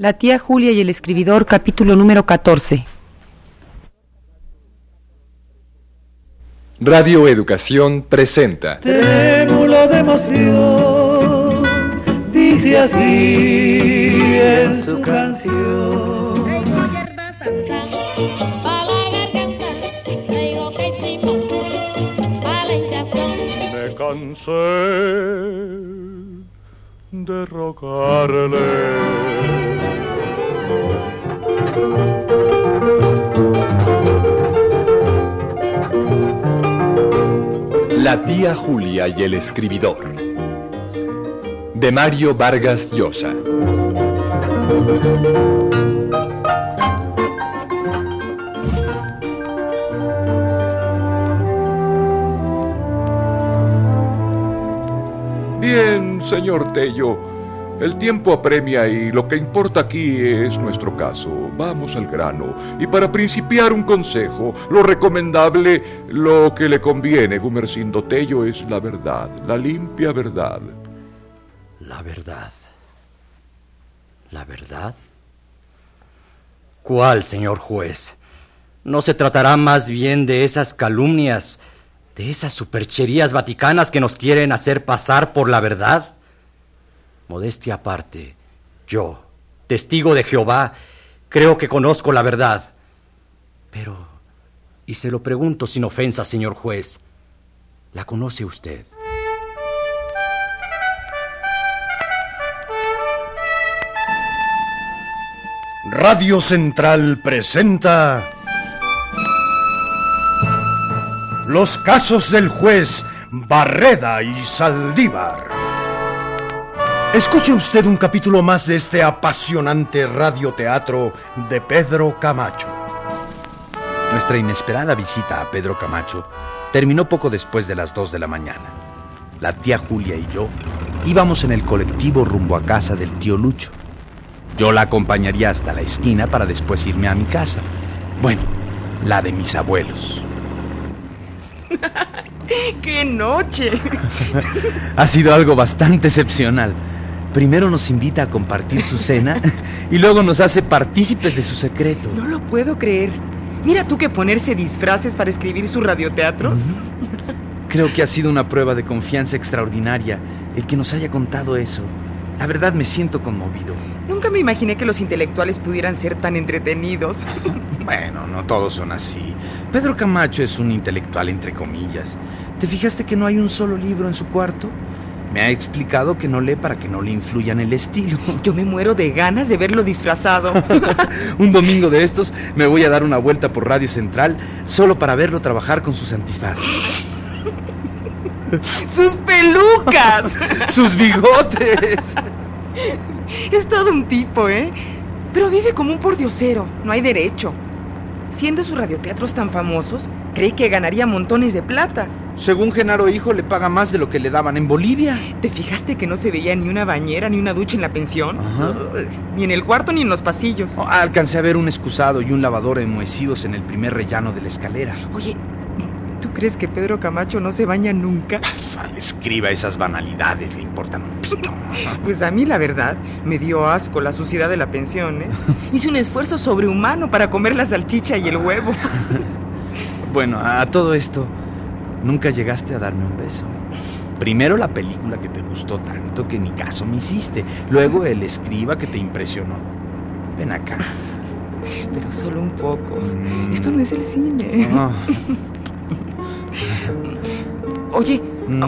La tía Julia y el escribidor, capítulo número 14. Radio Educación presenta. Trémulo de emoción, dice así en su canción. Me cansé de. La tía Julia y el escribidor. De Mario Vargas Llosa. Señor Tello. El tiempo apremia y lo que importa aquí es nuestro caso. Vamos al grano. Y para principiar un consejo, lo recomendable, lo que le conviene, Gumercindo Tello, es la verdad, la limpia verdad. La verdad. ¿La verdad? ¿Cuál, señor juez? ¿No se tratará más bien de esas calumnias, de esas supercherías vaticanas que nos quieren hacer pasar por la verdad? Modestia aparte, yo, testigo de Jehová, creo que conozco la verdad. Pero, y se lo pregunto sin ofensa, señor juez, ¿la conoce usted? Radio Central presenta Los casos del juez Barreda y Saldívar. Escuche usted un capítulo más de este apasionante radioteatro de Pedro Camacho. Nuestra inesperada visita a Pedro Camacho terminó poco después de las 2 de la mañana. La tía Julia y yo íbamos en el colectivo rumbo a casa del tío Lucho. Yo la acompañaría hasta la esquina para después irme a mi casa. Bueno, la de mis abuelos. ¡Qué noche! Ha sido algo bastante excepcional. Primero nos invita a compartir su cena y luego nos hace partícipes de su secreto. No lo puedo creer. Mira tú que ponerse disfraces para escribir sus radioteatros. Creo que ha sido una prueba de confianza extraordinaria el que nos haya contado eso. La verdad me siento conmovido. Nunca me imaginé que los intelectuales pudieran ser tan entretenidos. Bueno, no todos son así. Pedro Camacho es un intelectual entre comillas. ¿Te fijaste que no hay un solo libro en su cuarto? Me ha explicado que no lee para que no le influya en el estilo. Yo me muero de ganas de verlo disfrazado. un domingo de estos me voy a dar una vuelta por Radio Central solo para verlo trabajar con sus antifaces. ¡Sus pelucas! ¡Sus bigotes! Es todo un tipo, ¿eh? Pero vive como un pordiosero, no hay derecho. Siendo sus radioteatros tan famosos, creí que ganaría montones de plata. Según Genaro Hijo, le paga más de lo que le daban en Bolivia. ¿Te fijaste que no se veía ni una bañera ni una ducha en la pensión? Ajá. Ni en el cuarto ni en los pasillos. Oh, alcancé a ver un excusado y un lavador enmohecidos en el primer rellano de la escalera. Oye, ¿tú crees que Pedro Camacho no se baña nunca? Al escriba esas banalidades, le importan un pito. Pues a mí la verdad me dio asco la suciedad de la pensión, ¿eh? Hice un esfuerzo sobrehumano para comer la salchicha y el huevo. Bueno, a todo esto, nunca llegaste a darme un beso. Primero la película que te gustó tanto que ni caso me hiciste. Luego el escriba que te impresionó. Ven acá. Pero solo un poco. Mm. Esto no es el cine. Oye, mm,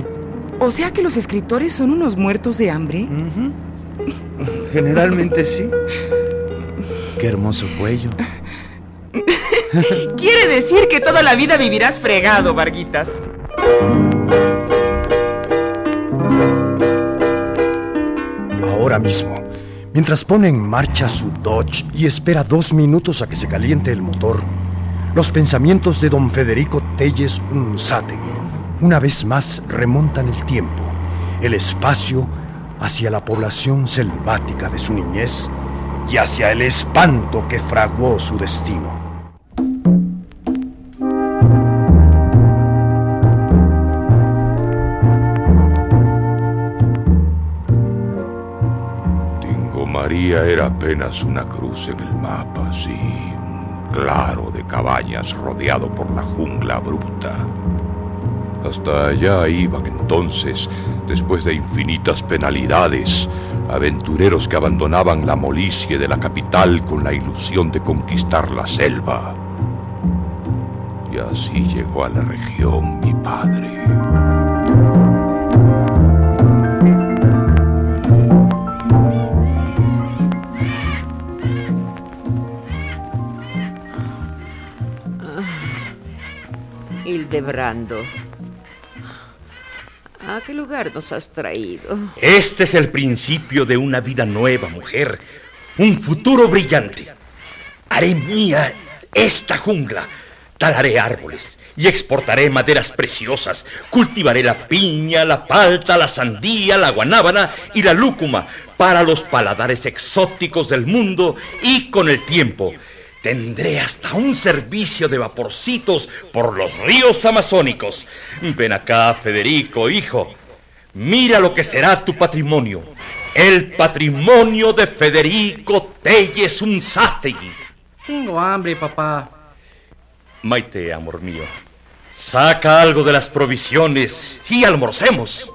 o sea que los escritores son unos muertos de hambre. Generalmente sí. Qué hermoso cuello. Quiere decir que toda la vida vivirás fregado, Varguitas. Ahora mismo, mientras pone en marcha su Dodge y espera dos minutos a que se caliente el motor, los pensamientos de don Federico Telles Unzátegui una vez más remontan el tiempo, el espacio hacia la población selvática de su niñez y hacia el espanto que fraguó su destino. Era apenas una cruz en el mapa, sí, claro de cabañas rodeado por la jungla abrupta. Hasta allá iban entonces, después de infinitas penalidades, aventureros que abandonaban la molicie de la capital con la ilusión de conquistar la selva. Y así llegó a la región mi padre. Hildebrando. ¿A qué lugar nos has traído? Este es el principio de una vida nueva, mujer. Un futuro brillante. Haré mía esta jungla. Talaré árboles y exportaré maderas preciosas. Cultivaré la piña, la palta, la sandía, la guanábana y la lúcuma para los paladares exóticos del mundo y con el tiempo Tendré hasta un servicio de vaporcitos por los ríos amazónicos. Ven acá, Federico, hijo. Mira lo que será tu patrimonio. El patrimonio de Federico Telles Unzástegui. Tengo hambre, papá. Maite, amor mío, saca algo de las provisiones y almorcemos.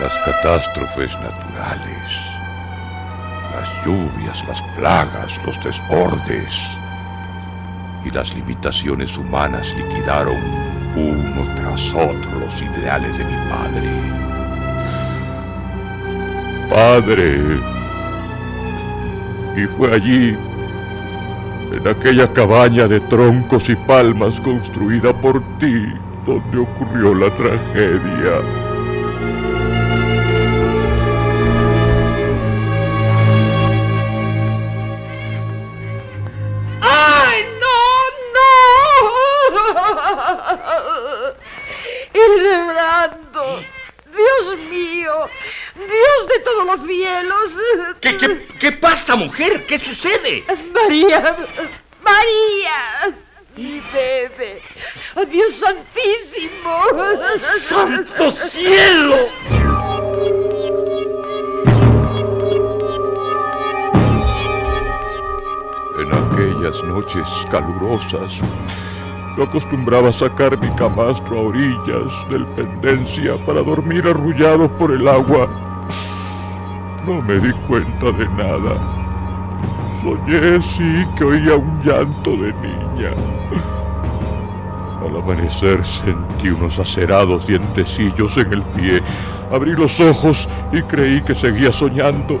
Las catástrofes naturales lluvias, las plagas, los desbordes y las limitaciones humanas liquidaron uno tras otro los ideales de mi padre. Padre, y fue allí, en aquella cabaña de troncos y palmas construida por ti, donde ocurrió la tragedia. Dios de todos los cielos. ¿Qué, qué, qué pasa, mujer? ¿Qué sucede? María, María, mi bebé. ¡Oh, Dios santísimo! ¡Santo cielo! En aquellas noches calurosas, yo acostumbraba sacar mi camastro a orillas del pendencia para dormir arrullado por el agua. No me di cuenta de nada. Soñé sí que oía un llanto de niña. Al amanecer sentí unos acerados dientecillos en el pie. Abrí los ojos y creí que seguía soñando.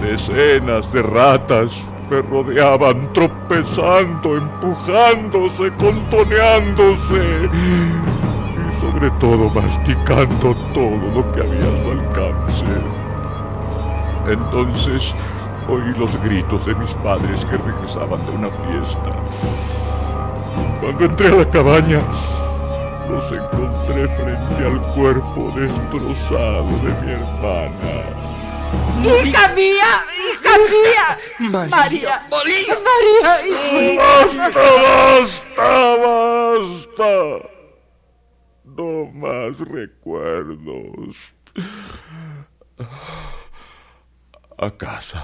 Decenas de ratas me rodeaban, tropezando, empujándose, contoneándose y sobre todo masticando todo lo que había a su alcance. Entonces oí los gritos de mis padres que regresaban de una fiesta. Cuando entré a la cabaña, los encontré frente al cuerpo destrozado de mi hermana. ¡Hija mía! ¡Hija mía! María, María, María, hija. ¡Basta, basta, basta! No más recuerdos. A casa.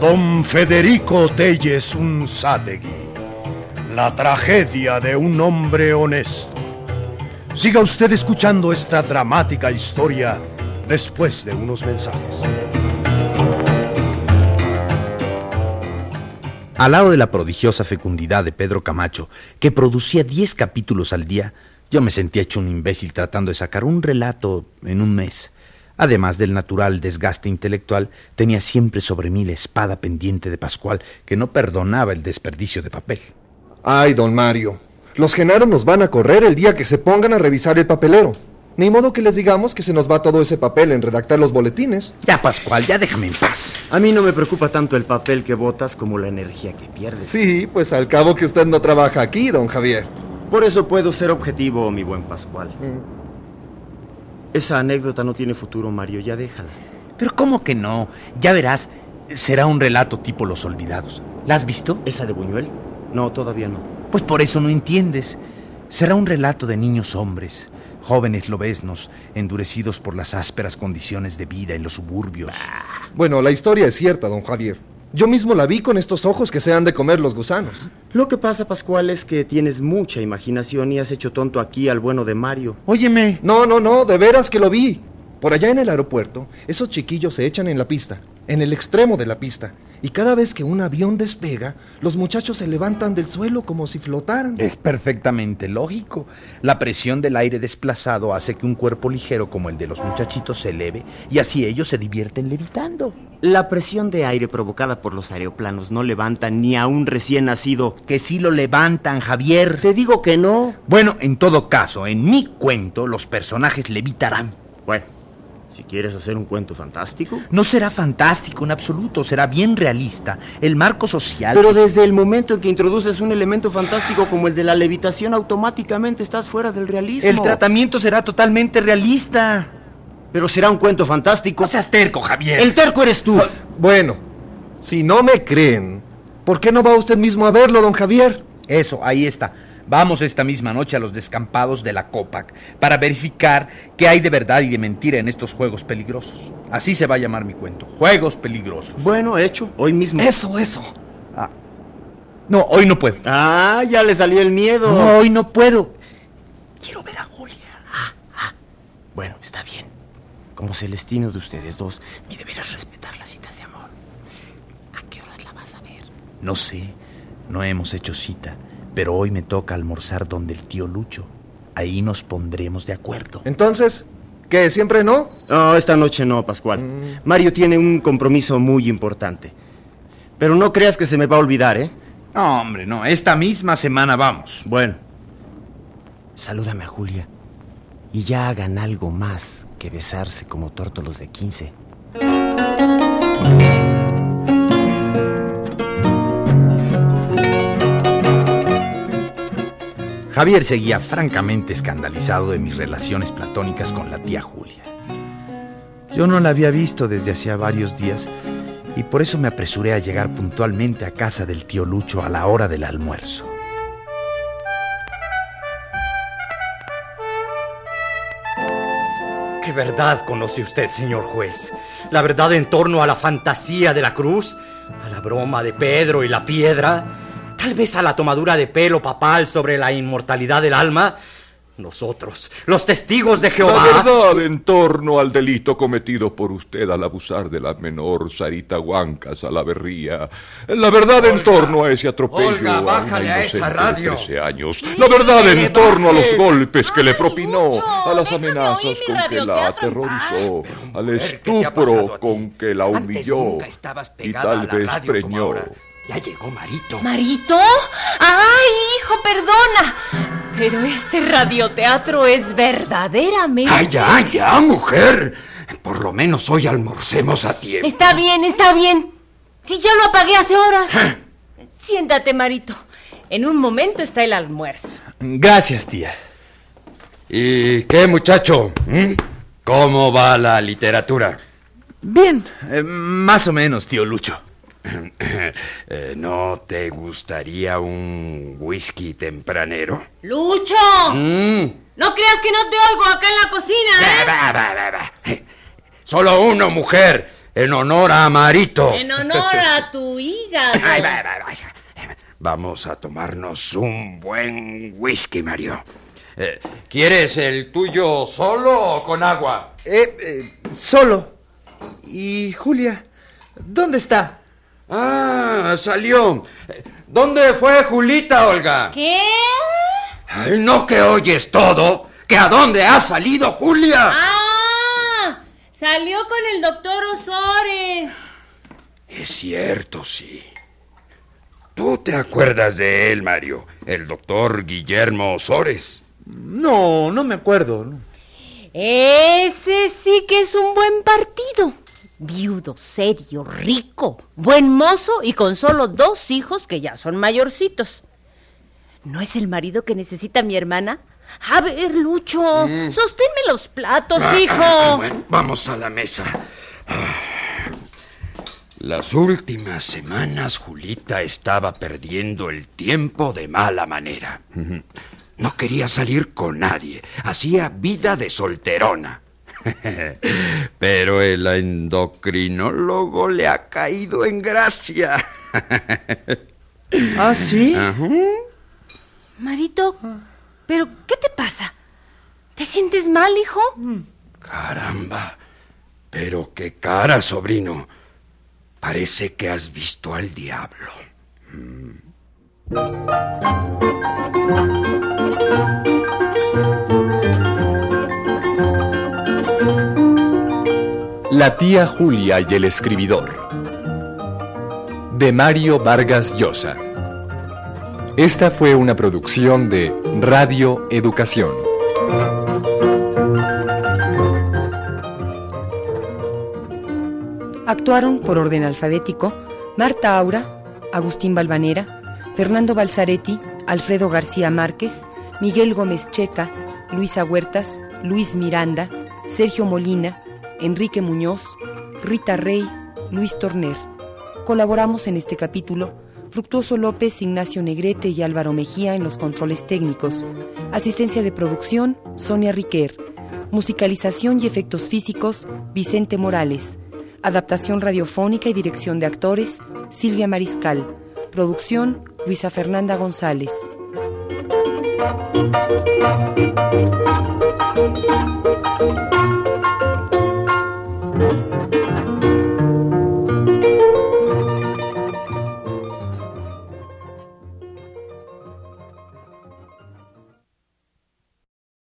Don Federico Telles Unzategui. La tragedia de un hombre honesto. Siga usted escuchando esta dramática historia después de unos mensajes. Al lado de la prodigiosa fecundidad de Pedro Camacho, que producía 10 capítulos al día, yo me sentía hecho un imbécil tratando de sacar un relato en un mes. Además del natural desgaste intelectual, tenía siempre sobre mí la espada pendiente de Pascual, que no perdonaba el desperdicio de papel. Ay, don Mario, los genaros nos van a correr el día que se pongan a revisar el papelero. Ni modo que les digamos que se nos va todo ese papel en redactar los boletines. Ya, Pascual, ya déjame en paz. A mí no me preocupa tanto el papel que botas como la energía que pierdes. Sí, pues al cabo que usted no trabaja aquí, don Javier. Por eso puedo ser objetivo, mi buen Pascual. Mm. Esa anécdota no tiene futuro, Mario, ya déjala. Pero ¿cómo que no? Ya verás, Será un relato tipo Los Olvidados. ¿La has visto? ¿Esa de Buñuel? No, todavía no. Pues por eso no entiendes. Será un relato de niños hombres, jóvenes lobesnos, endurecidos por las ásperas condiciones de vida en los suburbios. Bueno, la historia es cierta, don Javier. Yo mismo la vi con estos ojos que se han de comer los gusanos. Lo que pasa, Pascual, es que tienes mucha imaginación y has hecho tonto aquí al bueno de Mario. Óyeme. No, no, no, de veras que lo vi. Por allá en el aeropuerto, esos chiquillos se echan en la pista, en el extremo de la pista. Y cada vez que un avión despega, los muchachos se levantan del suelo como si flotaran. Es perfectamente lógico. La presión del aire desplazado hace que un cuerpo ligero como el de los muchachitos se eleve y así ellos se divierten levitando. La presión de aire provocada por los aeroplanos no levanta ni a un recién nacido. Que sí lo levantan, Javier. Te digo que no. Bueno, en todo caso, en mi cuento los personajes levitarán. Bueno, si quieres hacer un cuento fantástico. No será fantástico en absoluto, será bien realista. El marco social... Pero desde el momento en que introduces un elemento fantástico como el de la levitación, automáticamente estás fuera del realismo. El tratamiento será totalmente realista. Pero será un cuento fantástico. No seas terco, Javier. El terco eres tú. Bueno, si no me creen, ¿por qué no va usted mismo a verlo, don Javier? Eso, ahí está. Vamos esta misma noche a los descampados de la COPAC para verificar qué hay de verdad y de mentira en estos juegos peligrosos. Así se va a llamar mi cuento. Juegos peligrosos. Bueno, hecho. Hoy mismo. Eso, eso. Ah. No, hoy no puedo. Ah, ya le salió el miedo. No, hoy no puedo. Quiero ver a Julia. Ah, ah. Bueno, está bien. Como Celestino de ustedes dos, mi deber es respetar las citas de amor. ¿A qué horas la vas a ver? No sé. No hemos hecho cita. Pero hoy me toca almorzar donde el tío Lucho. Ahí nos pondremos de acuerdo. Entonces, ¿qué? ¿Siempre no? No, esta noche no, Pascual. Mm. Mario tiene un compromiso muy importante. Pero no creas que se me va a olvidar, ¿eh? No, hombre, no. Esta misma semana vamos. Bueno. Salúdame a Julia. Y ya hagan algo más que besarse como tórtolos de 15. Javier seguía francamente escandalizado de mis relaciones platónicas con la tía Julia. Yo no la había visto desde hacía varios días y por eso me apresuré a llegar puntualmente a casa del tío Lucho a la hora del almuerzo. ¿Qué verdad conoce usted, señor juez? ¿La verdad en torno a la fantasía de la cruz? ¿A la broma de Pedro y la piedra? ¿Tal vez a la tomadura de pelo papal sobre la inmortalidad del alma? Nosotros, los testigos de Jehová. La verdad en torno al delito cometido por usted al abusar de la menor Sarita Huanca Salaverría. La verdad en torno a ese atropello Olga, a una bájale a esa inocente de radio. 13 años. La verdad en torno a los golpes que le propinó, a las amenazas con que la aterrorizó, al estupro con que la humilló y tal vez preñó. Ya llegó Marito. ¿Marito? ¡Ay, hijo, perdona! Pero este radioteatro es verdaderamente... ¡Ay, ya, ya, mujer! Por lo menos hoy almorcemos a tiempo. Está bien, está bien. Si ya lo apagué hace horas. Siéntate, Marito. En un momento está el almuerzo. Gracias, tía. ¿Y qué, muchacho? ¿Mm? ¿Cómo va la literatura? Bien, eh, más o menos, tío Lucho. Eh, ¿No te gustaría un whisky tempranero? ¡Lucho! Mm. No creas que no te oigo acá en la cocina, ¿eh? Va, va, va. Solo uno, mujer, en honor a Marito. En honor a tu hígado. Ay, va, va, va. Vamos a tomarnos un buen whisky, Mario. Eh, ¿Quieres el tuyo solo o con agua? Eh, eh, solo. ¿Y Julia? ¿Dónde está? Ah, salió. ¿Dónde fue Julita, Olga? ¿Qué? Ay, no que oyes todo. ¿Que a dónde ha salido Julia? ¡Ah! Salió con el doctor Osores. Es cierto, sí. ¿Tú te acuerdas de él, Mario? El doctor Guillermo Osores. No, no me acuerdo. Ese sí que es un buen partido. Viudo, serio, rico, buen mozo y con solo dos hijos que ya son mayorcitos. ¿No es el marido que necesita mi hermana? A ver, Lucho, Mm. sosténme los platos, Ah, hijo. ah, bueno, vamos a la mesa. Ah. Las últimas semanas Julita estaba perdiendo el tiempo de mala manera. No quería salir con nadie. Hacía vida de solterona. Pero el endocrinólogo le ha caído en gracia. ¿Ah, sí? Marito, ¿pero qué te pasa? ¿Te sientes mal, hijo? Caramba. Pero qué cara, sobrino. Parece que has visto al diablo. La tía Julia y el escribidor. De Mario Vargas Llosa. Esta fue una producción de Radio Educación. Actuaron por orden alfabético Marta Aura, Agustín Balvanera, Fernando Balzaretti, Alfredo García Márquez, Miguel Gómez Checa, Luisa Huertas, Luis Miranda, Sergio Molina, Enrique Muñoz, Rita Rey, Luis Torner. Colaboramos en este capítulo Fructuoso López, Ignacio Negrete y Álvaro Mejía en los controles técnicos. Asistencia de producción, Sonia Riquer. Musicalización y efectos físicos, Vicente Morales. Adaptación radiofónica y dirección de actores, Silvia Mariscal. Producción, Luisa Fernanda González.